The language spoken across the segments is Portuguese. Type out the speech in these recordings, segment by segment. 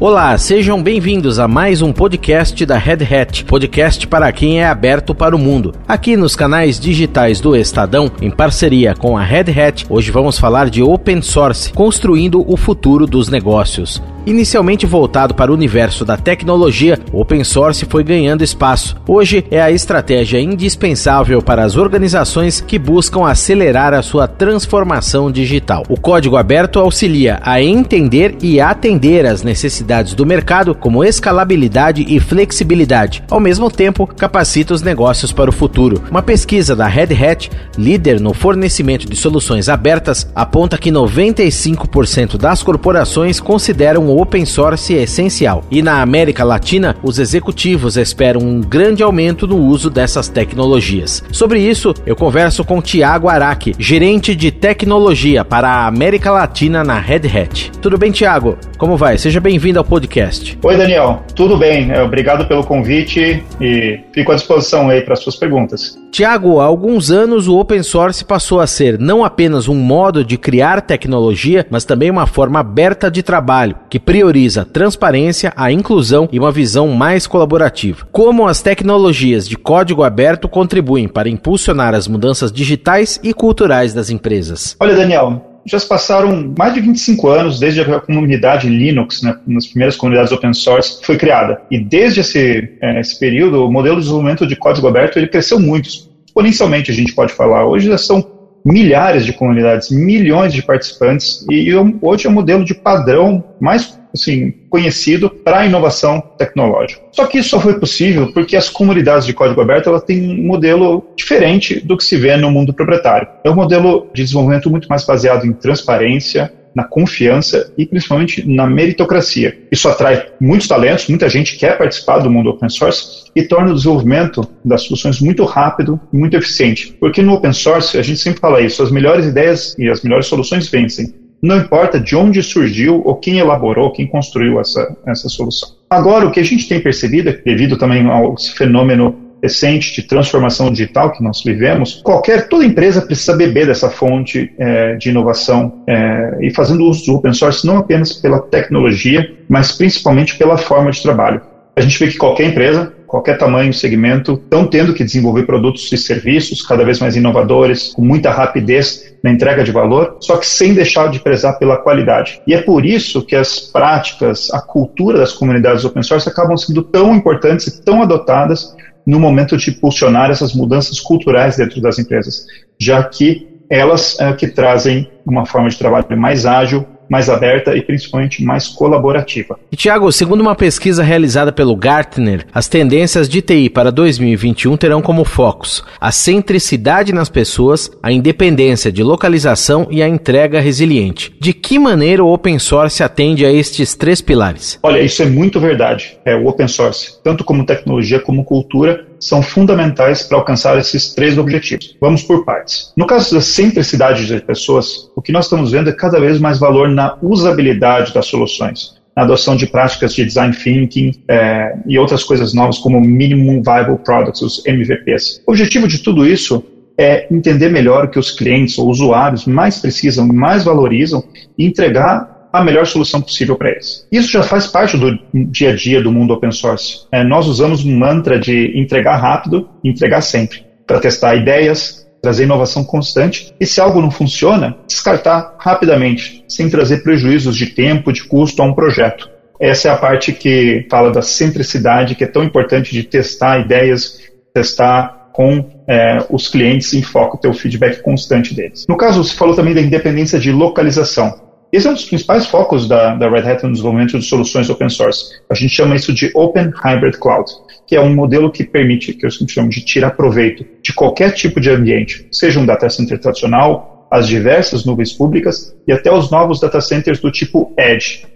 Olá, sejam bem-vindos a mais um podcast da Red Hat, podcast para quem é aberto para o mundo. Aqui nos canais digitais do Estadão, em parceria com a Red Hat, hoje vamos falar de open source, construindo o futuro dos negócios. Inicialmente voltado para o universo da tecnologia, o open source foi ganhando espaço. Hoje é a estratégia indispensável para as organizações que buscam acelerar a sua transformação digital. O código aberto auxilia a entender e atender as necessidades do mercado, como escalabilidade e flexibilidade. Ao mesmo tempo, capacita os negócios para o futuro. Uma pesquisa da Red Hat, líder no fornecimento de soluções abertas, aponta que 95% das corporações consideram o open source essencial. E na América Latina, os executivos esperam um grande aumento no uso dessas tecnologias. Sobre isso, eu converso com Tiago Araque, gerente de tecnologia para a América Latina na Red Hat. Tudo bem, Tiago? Como vai? Seja bem-vindo ao podcast. Oi, Daniel. Tudo bem? É, obrigado pelo convite e fico à disposição aí para suas perguntas. Tiago, há alguns anos o open source passou a ser não apenas um modo de criar tecnologia, mas também uma forma aberta de trabalho, que prioriza a transparência, a inclusão e uma visão mais colaborativa. Como as tecnologias de código aberto contribuem para impulsionar as mudanças digitais e culturais das empresas? Olha, Daniel, já se passaram mais de 25 anos desde a comunidade Linux, né, nas primeiras comunidades open source, foi criada. E desde esse, é, esse período, o modelo de desenvolvimento de código aberto ele cresceu muito, exponencialmente, a gente pode falar. Hoje já são milhares de comunidades, milhões de participantes, e hoje é o modelo de padrão mais assim, conhecido para a inovação tecnológica. Só que isso só foi possível porque as comunidades de código aberto ela têm um modelo diferente do que se vê no mundo proprietário. É um modelo de desenvolvimento muito mais baseado em transparência, na confiança e principalmente na meritocracia. Isso atrai muitos talentos, muita gente quer participar do mundo open source e torna o desenvolvimento das soluções muito rápido e muito eficiente. Porque no open source, a gente sempre fala isso, as melhores ideias e as melhores soluções vencem. Não importa de onde surgiu ou quem elaborou, quem construiu essa, essa solução. Agora, o que a gente tem percebido, devido também ao fenômeno recente de transformação digital que nós vivemos, qualquer, toda empresa precisa beber dessa fonte é, de inovação é, e fazendo uso do open source não apenas pela tecnologia, mas principalmente pela forma de trabalho. A gente vê que qualquer empresa, qualquer tamanho, segmento, estão tendo que desenvolver produtos e serviços cada vez mais inovadores, com muita rapidez na entrega de valor, só que sem deixar de prezar pela qualidade. E é por isso que as práticas, a cultura das comunidades open source acabam sendo tão importantes e tão adotadas no momento de impulsionar essas mudanças culturais dentro das empresas, já que elas é, que trazem uma forma de trabalho mais ágil, mais aberta e principalmente mais colaborativa. E Tiago, segundo uma pesquisa realizada pelo Gartner, as tendências de TI para 2021 terão como focos a centricidade nas pessoas, a independência de localização e a entrega resiliente. De que maneira o open source atende a estes três pilares? Olha, isso é muito verdade. É o open source, tanto como tecnologia como cultura, são fundamentais para alcançar esses três objetivos. Vamos por partes. No caso da centricidade das pessoas, o que nós estamos vendo é cada vez mais valor na usabilidade das soluções, na adoção de práticas de design thinking é, e outras coisas novas como Minimum Viable Products, os MVPs. O objetivo de tudo isso é entender melhor o que os clientes ou usuários mais precisam, mais valorizam e entregar a melhor solução possível para eles. Isso já faz parte do dia a dia do mundo open source. É, nós usamos um mantra de entregar rápido entregar sempre, para testar ideias, trazer inovação constante e se algo não funciona, descartar rapidamente, sem trazer prejuízos de tempo, de custo a um projeto. Essa é a parte que fala da centricidade, que é tão importante de testar ideias, testar com é, os clientes em foco, ter o feedback constante deles. No caso, você falou também da independência de localização. Esse é um dos principais focos da, da Red Hat no desenvolvimento de soluções open source. A gente chama isso de Open Hybrid Cloud, que é um modelo que permite, que eu chamo de tirar proveito de qualquer tipo de ambiente, seja um data center tradicional, as diversas nuvens públicas e até os novos data centers do tipo Edge.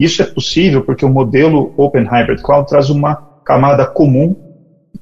Isso é possível porque o modelo Open Hybrid Cloud traz uma camada comum,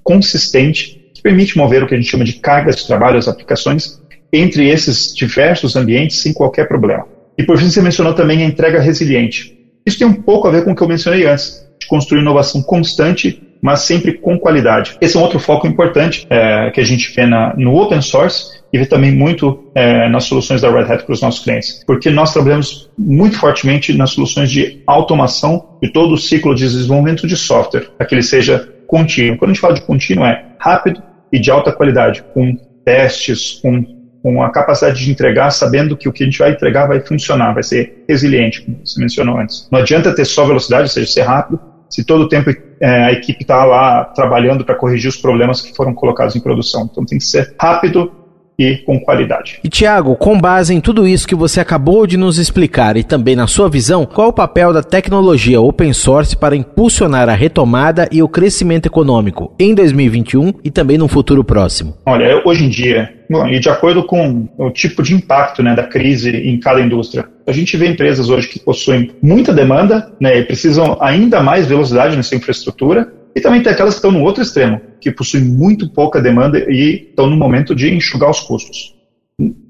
consistente, que permite mover o que a gente chama de cargas de trabalho, as aplicações, entre esses diversos ambientes sem qualquer problema. E por fim, você mencionou também a entrega resiliente. Isso tem um pouco a ver com o que eu mencionei antes, de construir inovação constante, mas sempre com qualidade. Esse é um outro foco importante é, que a gente vê na, no open source e ver também muito é, nas soluções da Red Hat para os nossos clientes, porque nós trabalhamos muito fortemente nas soluções de automação de todo o ciclo de desenvolvimento de software, para que ele seja contínuo. Quando a gente fala de contínuo, é rápido e de alta qualidade, com testes, com, com a capacidade de entregar, sabendo que o que a gente vai entregar vai funcionar, vai ser resiliente, como você mencionou antes. Não adianta ter só velocidade, ou seja, ser rápido, se todo o tempo é, a equipe está lá trabalhando para corrigir os problemas que foram colocados em produção. Então tem que ser rápido e com qualidade. E Tiago, com base em tudo isso que você acabou de nos explicar e também na sua visão, qual o papel da tecnologia open source para impulsionar a retomada e o crescimento econômico em 2021 e também no futuro próximo? Olha, hoje em dia, bom, e de acordo com o tipo de impacto né, da crise em cada indústria, a gente vê empresas hoje que possuem muita demanda né, e precisam ainda mais velocidade nessa infraestrutura, e também tem aquelas que estão no outro extremo, que possuem muito pouca demanda e estão no momento de enxugar os custos.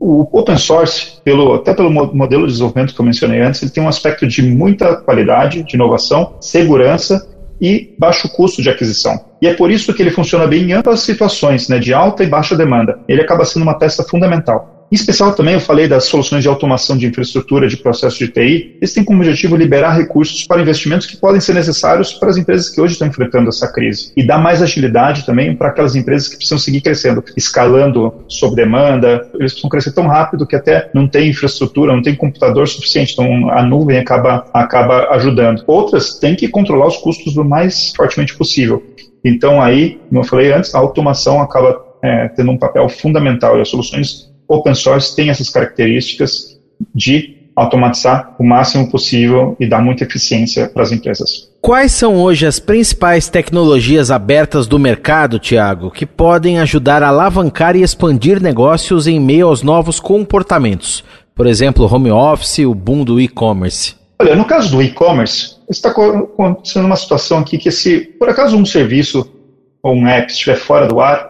O open source, pelo, até pelo modelo de desenvolvimento que eu mencionei antes, ele tem um aspecto de muita qualidade, de inovação, segurança e baixo custo de aquisição. E é por isso que ele funciona bem em ambas situações, né, de alta e baixa demanda. Ele acaba sendo uma peça fundamental. Em especial também eu falei das soluções de automação de infraestrutura de processo de TI. Eles têm como objetivo liberar recursos para investimentos que podem ser necessários para as empresas que hoje estão enfrentando essa crise. E dar mais agilidade também para aquelas empresas que precisam seguir crescendo, escalando sob demanda. Eles precisam crescer tão rápido que até não tem infraestrutura, não tem computador suficiente. Então a nuvem acaba, acaba ajudando. Outras têm que controlar os custos o mais fortemente possível. Então aí, como eu falei antes, a automação acaba é, tendo um papel fundamental e as soluções open source tem essas características de automatizar o máximo possível e dar muita eficiência para as empresas. Quais são hoje as principais tecnologias abertas do mercado, Tiago, que podem ajudar a alavancar e expandir negócios em meio aos novos comportamentos? Por exemplo, home office, o boom do e-commerce. Olha, no caso do e-commerce, está acontecendo uma situação aqui que se por acaso um serviço ou um app estiver fora do ar,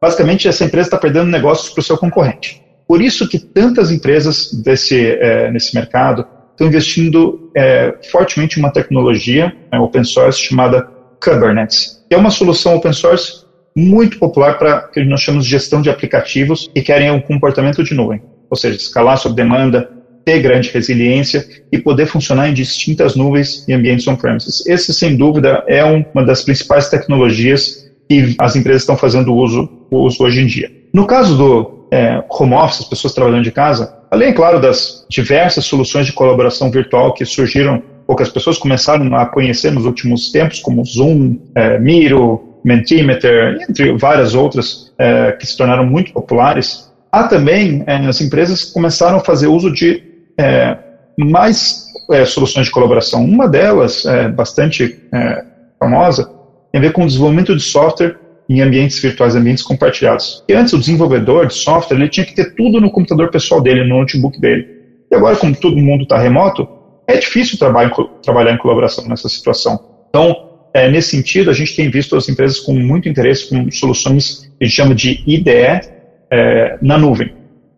basicamente essa empresa está perdendo negócios para o seu concorrente. Por isso que tantas empresas desse, é, nesse mercado estão investindo é, fortemente em uma tecnologia é, open source chamada Kubernetes, que é uma solução open source muito popular para o que nós chamamos de gestão de aplicativos que querem um comportamento de nuvem, ou seja, escalar sob demanda, ter grande resiliência e poder funcionar em distintas nuvens e ambientes on-premises. Esse, sem dúvida, é uma das principais tecnologias que as empresas estão fazendo uso, uso hoje em dia. No caso do é, home office, as pessoas trabalhando de casa, além, claro, das diversas soluções de colaboração virtual que surgiram ou que as pessoas começaram a conhecer nos últimos tempos, como Zoom, é, Miro, Mentimeter, entre várias outras é, que se tornaram muito populares, há também é, as empresas que começaram a fazer uso de é, mais é, soluções de colaboração. Uma delas, é, bastante famosa, tem a ver com o desenvolvimento de software em ambientes virtuais, ambientes compartilhados. E antes o desenvolvedor de software ele tinha que ter tudo no computador pessoal dele, no notebook dele. E agora, como todo mundo está remoto, é difícil trabalhar, trabalhar em colaboração nessa situação. Então, é, nesse sentido, a gente tem visto as empresas com muito interesse com soluções que a gente chama de IDE é, na nuvem.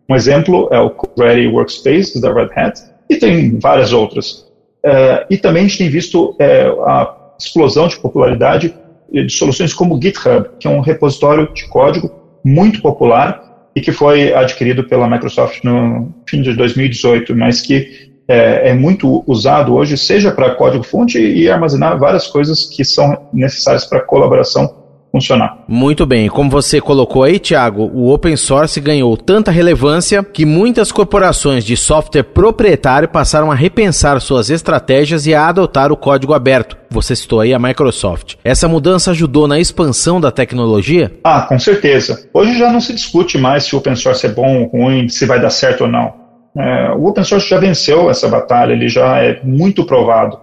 Um exemplo é o Kubernetes Workspace da Red Hat e tem várias outras. É, e também a gente tem visto é, a explosão de popularidade de soluções como o GitHub, que é um repositório de código muito popular e que foi adquirido pela Microsoft no fim de 2018, mas que é, é muito usado hoje, seja para código-fonte e armazenar várias coisas que são necessárias para colaboração funcionar. Muito bem, como você colocou aí, Thiago, o open source ganhou tanta relevância que muitas corporações de software proprietário passaram a repensar suas estratégias e a adotar o código aberto. Você citou aí a Microsoft. Essa mudança ajudou na expansão da tecnologia? Ah, com certeza. Hoje já não se discute mais se o open source é bom ou ruim, se vai dar certo ou não. É, o open source já venceu essa batalha, ele já é muito provado.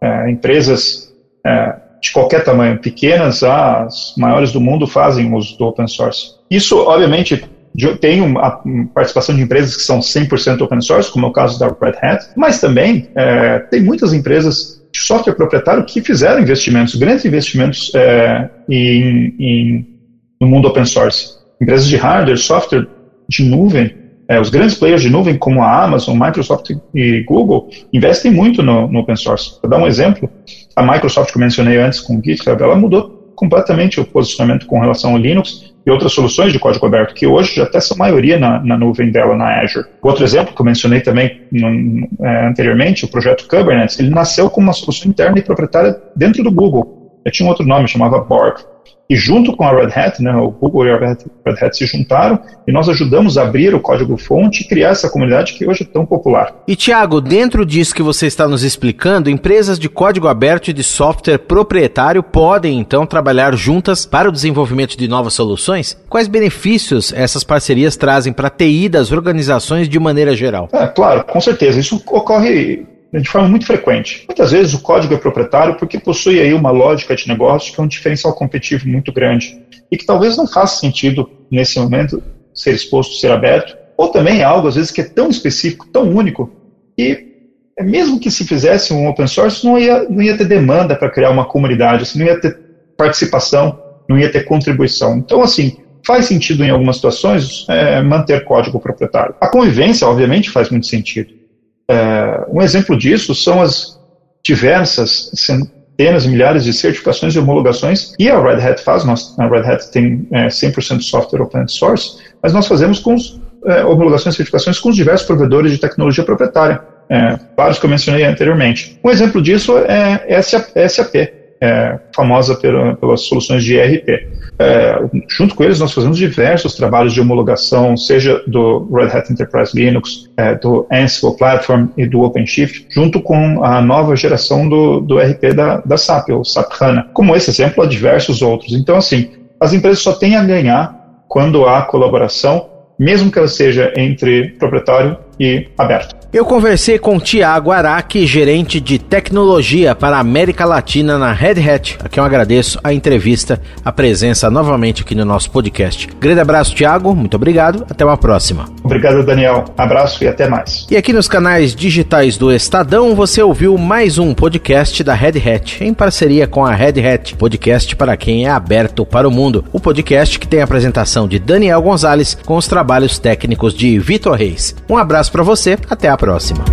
É, empresas é, de qualquer tamanho, pequenas às maiores do mundo, fazem uso do open source. Isso, obviamente, tem uma participação de empresas que são 100% open source, como é o caso da Red Hat, mas também é, tem muitas empresas de software proprietário que fizeram investimentos, grandes investimentos é, em, em, no mundo open source. Empresas de hardware, software, de nuvem, é, os grandes players de nuvem como a Amazon, Microsoft e Google investem muito no, no open source. Para dar um exemplo, a Microsoft que eu mencionei antes com o GitHub, ela mudou completamente o posicionamento com relação ao Linux e outras soluções de código aberto, que hoje já até são maioria na, na nuvem dela, na Azure. Outro exemplo que eu mencionei também é, anteriormente, o projeto Kubernetes, ele nasceu como uma solução interna e proprietária dentro do Google. Já tinha um outro nome, chamava Borg. E junto com a Red Hat, né, o Google e a Red Hat se juntaram e nós ajudamos a abrir o código-fonte e criar essa comunidade que hoje é tão popular. E Tiago, dentro disso que você está nos explicando, empresas de código aberto e de software proprietário podem então trabalhar juntas para o desenvolvimento de novas soluções? Quais benefícios essas parcerias trazem para a TI das organizações de maneira geral? É, claro, com certeza. Isso ocorre de forma muito frequente. Muitas vezes o código é proprietário porque possui aí uma lógica de negócio que é um diferencial competitivo muito grande e que talvez não faça sentido nesse momento ser exposto, ser aberto, ou também é algo às vezes que é tão específico, tão único que é mesmo que se fizesse um open source não ia, não ia ter demanda para criar uma comunidade, assim, não ia ter participação, não ia ter contribuição. Então, assim, faz sentido em algumas situações é, manter código proprietário. A convivência, obviamente, faz muito sentido. É, um exemplo disso são as diversas centenas, milhares de certificações e homologações e a Red Hat faz. Nós, a Red Hat tem é, 100% de software open source, mas nós fazemos com os, é, homologações e certificações com os diversos provedores de tecnologia proprietária, é, vários que eu mencionei anteriormente. Um exemplo disso é SAP, é, famosa pela, pelas soluções de ERP. É, junto com eles, nós fazemos diversos trabalhos de homologação, seja do Red Hat Enterprise Linux, é, do Ansible Platform e do OpenShift, junto com a nova geração do, do ERP da, da SAP, o SAP HANA. Como esse exemplo, há diversos outros. Então, assim, as empresas só têm a ganhar quando há colaboração, mesmo que ela seja entre proprietário e aberto. Eu conversei com Tiago Araque, gerente de tecnologia para a América Latina na Red Hat, a quem eu agradeço a entrevista, a presença novamente aqui no nosso podcast. Grande abraço, Tiago, muito obrigado, até uma próxima. Obrigado, Daniel. Abraço e até mais. E aqui nos canais digitais do Estadão, você ouviu mais um podcast da Red Hat, em parceria com a Red Hat, podcast para quem é aberto para o mundo. O podcast que tem a apresentação de Daniel Gonzalez com os trabalhos técnicos de Vitor Reis. Um abraço para você, até a próxima.